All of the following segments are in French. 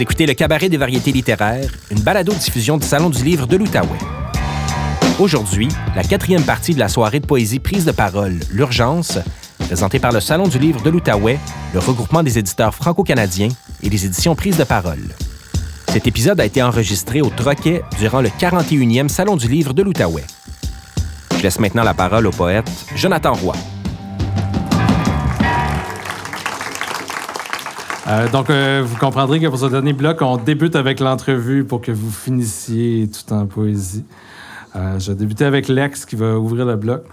Écoutez le Cabaret des variétés littéraires, une balado-diffusion du Salon du livre de l'Outaouais. Aujourd'hui, la quatrième partie de la soirée de poésie prise de parole, L'Urgence, présentée par le Salon du livre de l'Outaouais, le regroupement des éditeurs franco-canadiens et les éditions prises de parole. Cet épisode a été enregistré au Troquet durant le 41e Salon du livre de l'Outaouais. Je laisse maintenant la parole au poète Jonathan Roy. Euh, donc, euh, vous comprendrez que pour ce dernier bloc, on débute avec l'entrevue pour que vous finissiez tout en poésie. Euh, je vais débuter avec Lex qui va ouvrir le bloc.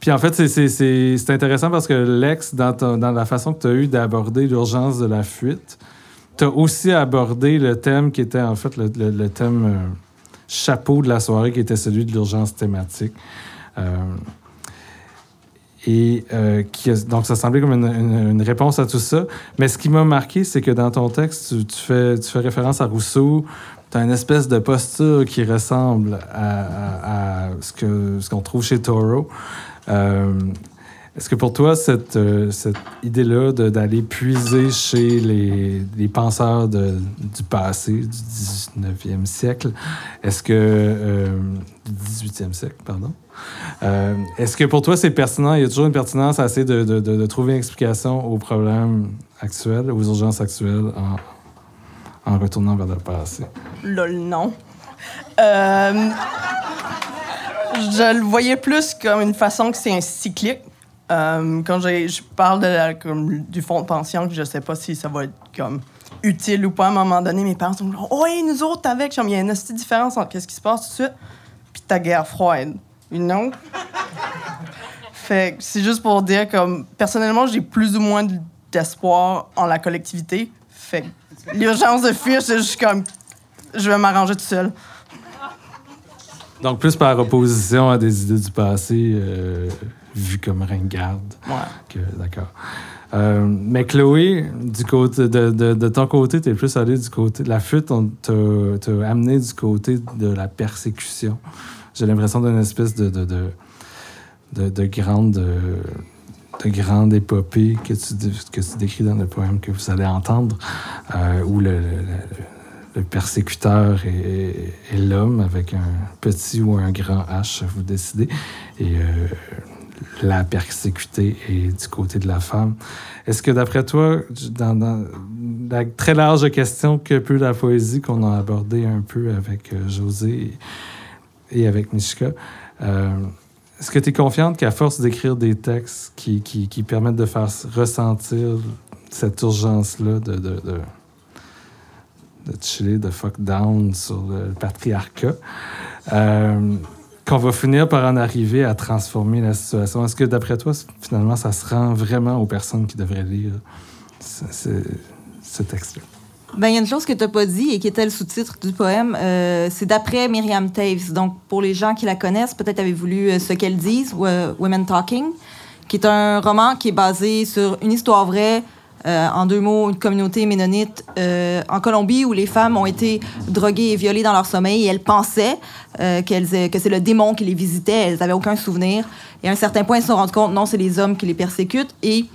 Puis en fait, c'est intéressant parce que Lex, dans, la façon que tu as eu d'aborder l'urgence de la fuite, tu as aussi abordé le thème qui était en fait le thème chapeau de la soirée, qui était celui de l'urgence thématique. Et euh, donc, ça semblait comme une, réponse à tout ça. Mais ce qui m'a marqué, c'est que dans ton texte, tu, fais, référence à Rousseau. Tu as une espèce de posture qui ressemble à, ce qu'on ce qu'on trouve chez Thoreau. Euh, est-ce que pour toi, cette, euh, cette idée-là d'aller puiser chez les, les penseurs du passé, du 19e siècle, est-ce que. du 18e siècle, pardon. Euh, est-ce que pour toi, c'est pertinent? Il y a toujours une pertinence à essayer de, de, de, trouver une explication aux problèmes actuels, aux urgences actuelles, en, en retournant vers le passé? Lol, non. Euh, je le voyais plus comme une façon que c'est un cyclique. Euh, quand je parle de comme, du fonds de pension, je sais pas si ça va être comme utile ou pas à un moment donné, mes parents sont Oh, nous autres, avec, il y a une différence entre ce qui se passe tout de suite puis ta guerre froide. Non. fait c'est juste pour dire comme personnellement, j'ai plus ou moins d'espoir en la collectivité. Fait l'urgence de fuir, c'est juste comme je vais m'arranger tout seul. Donc plus par opposition à des idées du passé euh, vues comme ringarde. Ouais. D'accord. Euh, mais Chloé, du côté de, de, ton côté, tu es plus allé du côté la fuite, on t'a amené du côté de la persécution j'ai l'impression d'une espèce de, de, de, de, grande, de, grande épopée que tu, que tu décris dans le poème que vous allez entendre, euh, où le, le, persécuteur est, l'homme avec un petit ou un grand H, vous décidez, et euh, la persécutée est du côté de la femme. Est-ce que d'après toi, dans, la très large question que peut la poésie qu'on a abordée un peu avec euh, José, et avec Mishka. Euh, est-ce que tu es confiante qu'à force d'écrire des textes qui, qui, permettent de faire ressentir cette urgence-là de, de, chiller, de fuck down sur le patriarcat, euh, qu'on va finir par en arriver à transformer la situation? Est-ce que d'après toi, finalement, ça se rend vraiment aux personnes qui devraient lire ce, texte-là? Ben, il y a une chose que tu n'as pas dit et qui était le sous-titre du poème. Euh, c'est d'après Myriam Taves. Donc, pour les gens qui la connaissent, peut-être avez-vous lu euh, Ce qu'elle disent, Women Talking, qui est un roman qui est basé sur une histoire vraie. Euh, en deux mots, une communauté ménonite en Colombie où les femmes ont été droguées et violées dans leur sommeil et elles pensaient qu'elles, que c'est le démon qui les visitait, elles n'avaient aucun souvenir. Et à un certain point, elles se sont rendues compte, non, c'est les hommes qui les persécutent. Et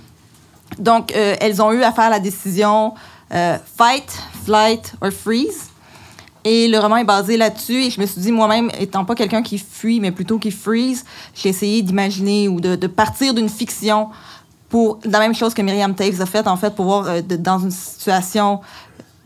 donc, elles ont eu à faire la décision euh, Fight, Flight or Freeze. Et le roman est basé là-dessus. Et je me suis dit, moi-même, étant pas quelqu'un qui fuit, mais plutôt qui freeze, j'ai essayé d'imaginer ou de, partir d'une fiction pour la même chose que Myriam Taves a fait, en fait, pour voir euh, dans une situation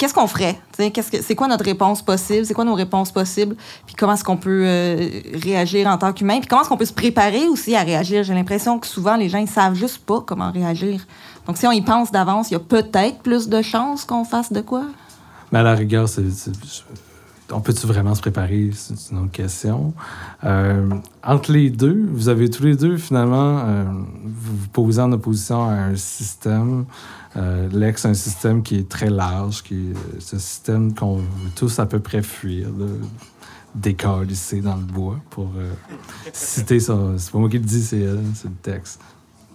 qu'est-ce qu'on ferait? c'est quoi notre réponse possible? C'est quoi nos réponses possibles? Puis comment est-ce qu'on peut euh, réagir en tant qu'humain? Puis comment est-ce qu'on peut se préparer aussi à réagir? J'ai l'impression que souvent, les gens, ils savent juste pas comment réagir. Donc, si on y pense d'avance, il y a peut-être plus de chances qu'on fasse de quoi? Mais à la rigueur, on peut-tu vraiment se préparer? C'est une autre question. Euh, entre les deux, vous avez tous les deux, finalement, euh, vous vous posez en opposition à un système. Euh, L'ex, un système qui est très large, qui est ce système qu'on veut tous à peu près fuir, décalisser dans le bois, pour citer ça. C'est pas moi qui le dis, c'est c'est le texte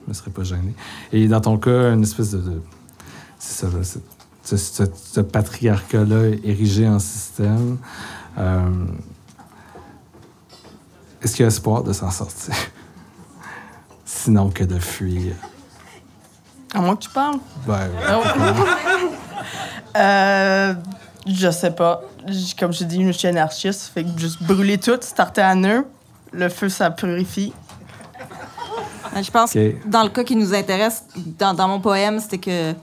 je ne serais pas gêné. Et dans ton cas, une espèce de. c'est ça, ce, patriarcat-là érigé en système. Euh, est-ce qu'il y a espoir de s'en sortir? Sinon que de fuir. À moins que tu parles. Ben, Euh, je sais pas. J- Comme je dis, je suis anarchiste. Fait que juste brûler tout, starter à nœud. Le feu, ça purifie. Je pense que dans le cas qui nous intéresse, dans, dans mon poème, c'était que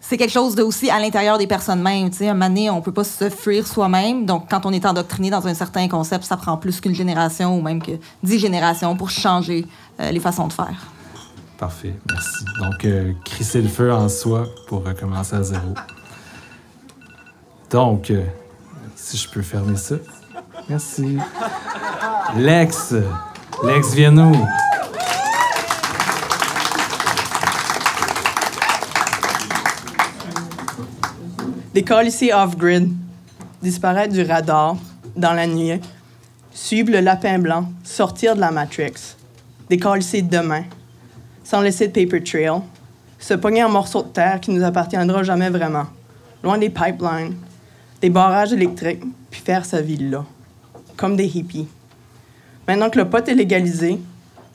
c'est quelque chose de aussi à l'intérieur des personnes mêmes. Tu sais, un moment on peut pas se fuir soi-même. Donc, quand on est endoctriné dans un certain concept, ça prend plus qu'une génération ou même que dix générations pour changer euh, les façons de faire. parfait, merci. Donc, euh, crisser le feu en soi pour recommencer à zéro. Donc, euh, si je peux fermer ça. Merci. Lex, Lex, viens-nous. Décalisser off-grid, disparaître du radar dans la nuit, suivre le lapin blanc, sortir de la Matrix, décalisser demain, sans laisser de paper trail, se pogner un morceau de terre qui nous appartiendra jamais vraiment, loin des pipelines, des barrages électriques, puis faire sa vie là, comme des hippies. Maintenant que le pot est légalisé,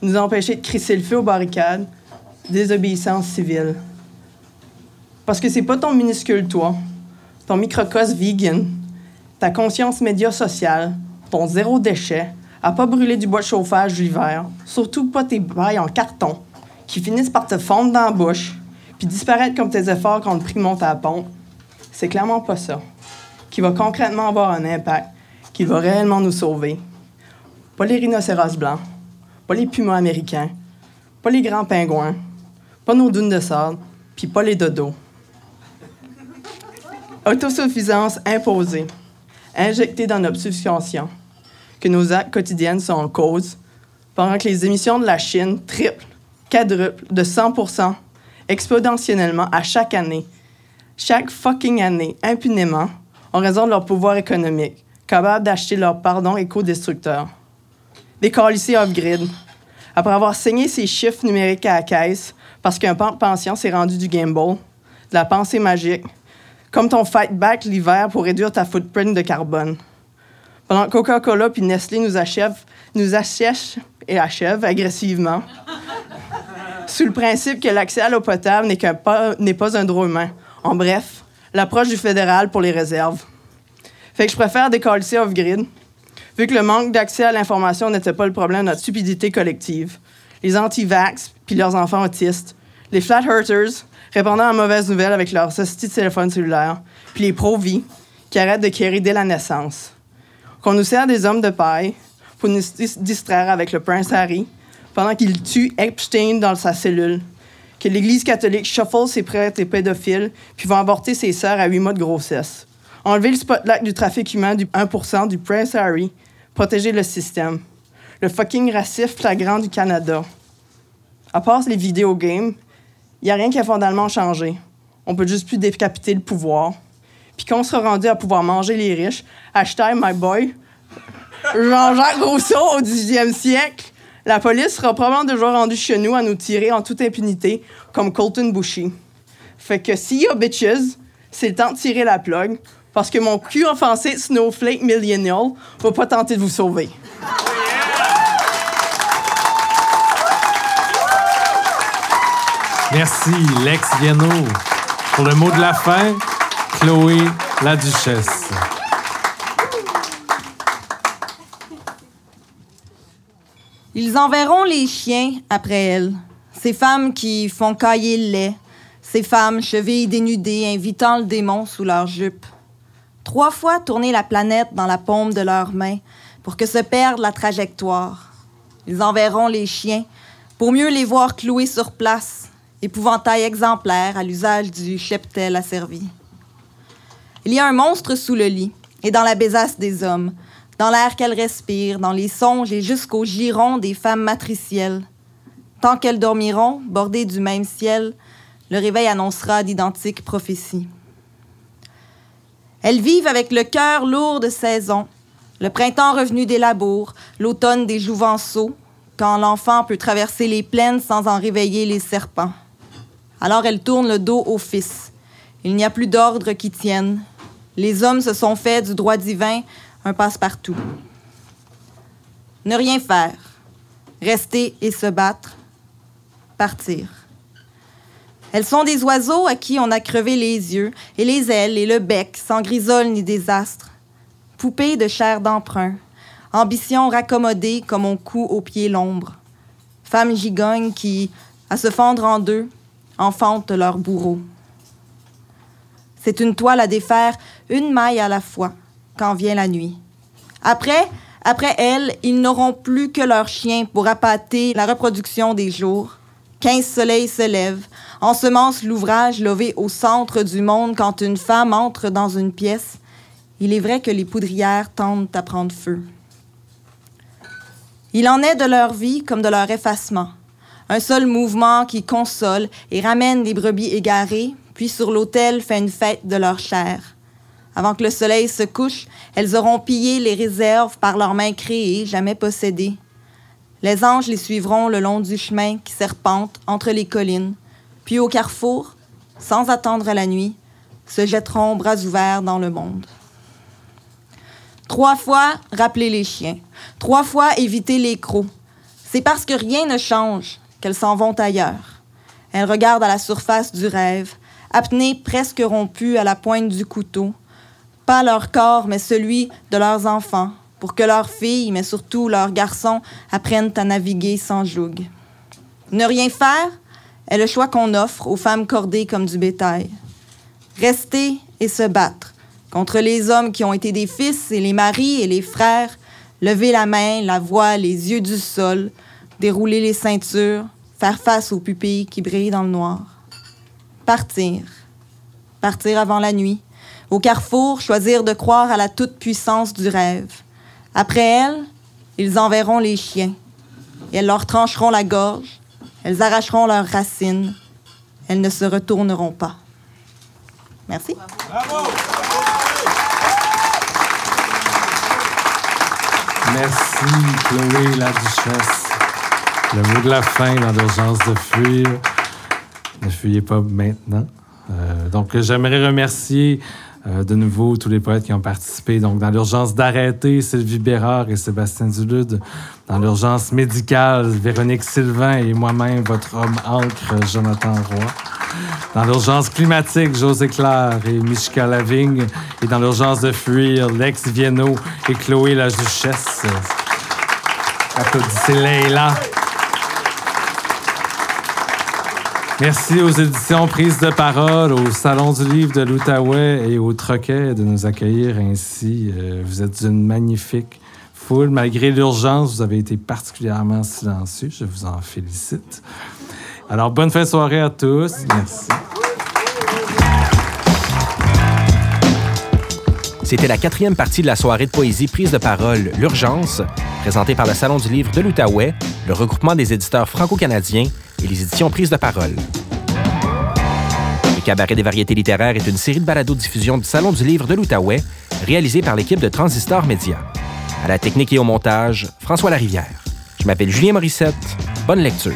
nous empêcher de crisser le feu aux barricades, désobéissance civile. Parce que c'est pas ton minuscule toi, ton microcosme vegan, ta conscience média sociale, ton zéro déchet, à pas brûler du bois de chauffage l'hiver, surtout pas tes bails en carton, qui finissent par te fondre dans la bouche, puis disparaître comme tes efforts quand le prix monte à la pompe. C'est clairement pas ça, qui va concrètement avoir un impact, qui va réellement nous sauver. Pas les rhinocéros blancs, pas les pumas américains, pas les grands pingouins, pas nos dunes de sable, puis pas les dodos. Autosuffisance imposée, injectée dans notre subconscient, que nos actes quotidiens sont en cause, pendant que les émissions de la Chine triplent, quadruplent de 100% exponentiellement à chaque année, chaque fucking année, impunément, en raison de leur pouvoir économique, capables d'acheter leur pardon éco-destructeur. Des calices off-grid, après avoir saigné ces chiffres numériques à la caisse, parce qu'un pan de pension s'est rendu du gamble, de la pensée magique, comme ton fight back l'hiver pour réduire ta footprint de carbone. Pendant que Coca-Cola puis Nestlé nous achèvent, nous assèchent et achèvent agressivement, sous le principe que l'accès à l'eau potable n'est pas, un droit humain. En bref, l'approche du fédéral pour les réserves. Fait que je préfère décalisser off-grid, vu que le manque d'accès à l'information n'était pas le problème de notre stupidité collective. Les anti-vax puis leurs enfants autistes, les flat répondant à mauvaises nouvelles avec leurs hosties de téléphone cellulaire, puis les pro-vie qui arrêtent de quérir dès la naissance. Qu'on nous sert des hommes de paille pour nous dis- distraire avec le prince Harry pendant qu'il tue Epstein dans sa cellule. Que l'Église catholique shuffle ses prêtres et pédophiles puis va avorter ses sœurs à huit mois de grossesse. Enlever le spotlight du trafic humain du 1% du Prince Harry. Protéger le système. Le fucking racisme flagrant du Canada. À part les vidéogames, il n'y a rien qui a fondamentalement changé. On peut juste plus décapiter le pouvoir. Puis quand on sera rendu à pouvoir manger les riches, hashtag my boy, Jean-Jacques Rousseau au 18e siècle, la police sera probablement déjà rendue chez nous à nous tirer en toute impunité, comme Colton Bushy. Fait que see ya bitches, c'est le temps de tirer la plug, parce que mon cul offensé Snowflake Millennial va pas tenter de vous sauver. Merci, Lex Viano. Pour le mot de la fin, Chloé, la duchesse. Ils enverront les chiens après elle. Ces femmes qui font cailler le lait. Ces femmes chevilles dénudées invitant le démon sous leur jupe. Trois fois tourner la planète dans la paume de leurs mains pour que se perde la trajectoire. Ils enverront les chiens pour mieux les voir cloués sur place, épouvantail exemplaire à l'usage du cheptel asservi. Il y a un monstre sous le lit et dans la besace des hommes, dans l'air qu'elles respirent, dans les songes et jusqu'au giron des femmes matricielles. Tant qu'elles dormiront, bordées du même ciel, le réveil annoncera d'identiques prophéties. Elles vivent avec le cœur lourd de saison, le printemps revenu des labours, l'automne des jouvenceaux, quand l'enfant peut traverser les plaines sans en réveiller les serpents. Alors elles tournent le dos au Fils. Il n'y a plus d'ordre qui tienne. Les hommes se sont faits du droit divin un passe-partout. Ne rien faire, rester et se battre, partir. Elles sont des oiseaux à qui on a crevé les yeux, et les ailes et le bec, sans grisole ni désastre. Poupées de chair d'emprunt, ambition raccommodée comme on coud au pied l'ombre. Femmes gigognes qui, à se fendre en deux, enfantent leur bourreau. C'est une toile à défaire, une maille à la fois, quand vient la nuit. Après, après elle, ils n'auront plus que leurs chiens pour appâter la reproduction des jours. Quinze soleils se lèvent, ensemence l'ouvrage levé au centre du monde quand une femme entre dans une pièce. Il est vrai que les poudrières tendent à prendre feu. Il en est de leur vie comme de leur effacement. Un seul mouvement qui console et ramène les brebis égarées, puis sur l'autel fait une fête de leur chair. Avant que le soleil se couche, elles auront pillé les réserves par leurs mains créées, jamais possédées. Les anges les suivront le long du chemin qui serpente entre les collines, puis au carrefour, sans attendre la nuit, se jetteront bras ouverts dans le monde. Trois fois, rappeler les chiens. Trois fois, éviter les crocs. C'est parce que rien ne change qu'elles s'en vont ailleurs. Elles regardent à la surface du rêve, apnées presque rompues à la pointe du couteau, pas leur corps, mais celui de leurs enfants, pour que leurs filles, mais surtout leurs garçons, apprennent à naviguer sans joug. Ne rien faire est le choix qu'on offre aux femmes cordées comme du bétail. Rester et se battre contre les hommes qui ont été des fils et les maris et les frères, lever la main, la voix, les yeux du sol, dérouler les ceintures, faire face aux pupilles qui brillent dans le noir. Partir. Partir avant la nuit, au carrefour, choisir de croire à la toute-puissance du rêve. Après elle, ils enverront les chiens. Elles leur trancheront la gorge, elles arracheront leurs racines, elles ne se retourneront pas. Merci. Merci, Chloé, la duchesse. Le mot de la fin dans l'urgence de fuir. Ne fuyez pas maintenant. Euh, donc, j'aimerais remercier euh, de nouveau, tous les poètes qui ont participé. Donc, dans l'urgence d'arrêter, Sylvie Bérard et Sébastien Dulude. Dans l'urgence médicale, Véronique Sylvain et moi-même, votre homme ancre, Jonathan Roy. Dans l'urgence climatique, José Claire et Michka Lavigne. Et dans l'urgence de fuir, Lex Vienno et Chloé la Duchesse. Applaudissez Leila. Merci aux éditions Prise de parole, au Salon du Livre de l'Outaouais et au Troquet de nous accueillir ainsi. Euh, vous êtes une magnifique foule. Malgré l'urgence, vous avez été particulièrement silencieux. Je vous en félicite. Alors, bonne fin de soirée à tous. Merci. C'était la quatrième partie de la soirée de poésie Prise de parole L'Urgence, présentée par le Salon du Livre de l'Outaouais, le regroupement des éditeurs franco-canadiens et les éditions Prise de parole. Le Cabaret des variétés littéraires est une série de balados-diffusion du Salon du Livre de l'Outaouais, réalisée par l'équipe de Transistor Média. À la technique et au montage, François Larivière. Je m'appelle Julien Morissette. Bonne lecture.